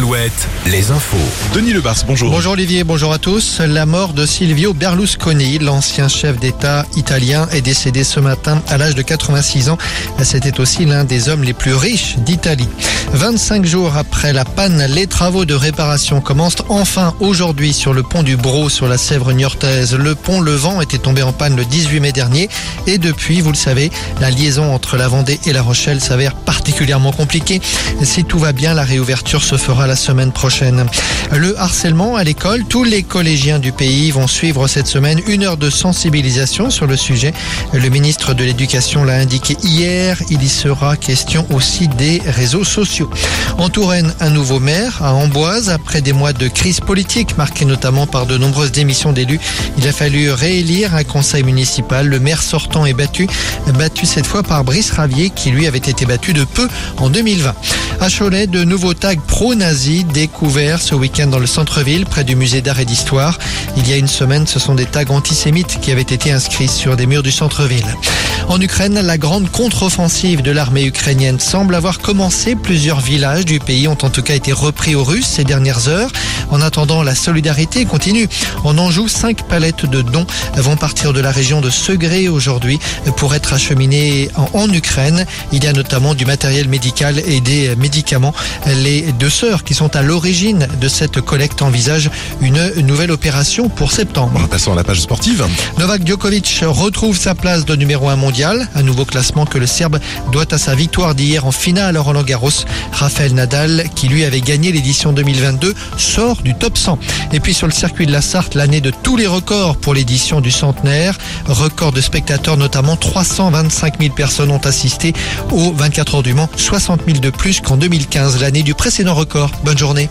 Alouette, les infos. Denis Lebars, bonjour. Bonjour Olivier, bonjour à tous. La mort de Silvio Berlusconi, l'ancien chef d'État italien, est décédé ce matin à l'âge de 86 ans. C'était aussi l'un des hommes les plus riches d'Italie. 25 jours après la panne, les travaux de réparation commencent enfin aujourd'hui sur le pont du Bro sur la Sèvre niortaise. Le pont Levant était tombé en panne le 18 mai dernier et depuis, vous le savez, la liaison entre la Vendée et la Rochelle s'avère particulièrement compliquée. Si tout va bien, la réouverture se fera la semaine prochaine. Le harcèlement à l'école, tous les collégiens du pays vont suivre cette semaine une heure de sensibilisation sur le sujet. Le ministre de l'Éducation l'a indiqué hier. Il y sera question aussi des réseaux sociaux. En Touraine, un nouveau maire à Amboise. Après des mois de crise politique marquée notamment par de nombreuses démissions d'élus, il a fallu réélire un conseil municipal. Le maire sortant est battu, battu cette fois par Brice Ravier qui lui avait été battu de peu en 2020. À Cholet, de nouveaux tags pro-nazis découverts ce week-end dans le centre-ville, près du musée d'art et d'histoire. Il y a une semaine, ce sont des tags antisémites qui avaient été inscrits sur des murs du centre-ville. En Ukraine, la grande contre-offensive de l'armée ukrainienne semble avoir commencé. Plusieurs villages du pays ont en tout cas été repris aux Russes ces dernières heures. En attendant, la solidarité continue. En Anjou, cinq palettes de dons vont partir de la région de Segré aujourd'hui pour être acheminées en Ukraine. Il y a notamment du matériel médical et des médicaments. Les deux sœurs qui sont à l'origine de cette collecte envisagent une nouvelle opération pour septembre. Passons à la page sportive. Novak Djokovic retrouve sa place de numéro 1 mondial, un nouveau classement que le Serbe doit à sa victoire d'hier en finale à Roland Garros. Raphaël Nadal, qui lui avait gagné l'édition 2022, sort du top 100. Et puis sur le circuit de la Sarthe, l'année de tous les records pour l'édition du centenaire. Record de spectateurs, notamment 325 000 personnes ont assisté aux 24 heures du Mans, 60 000 de plus qu'en 2015, l'année du précédent record. Bonne journée.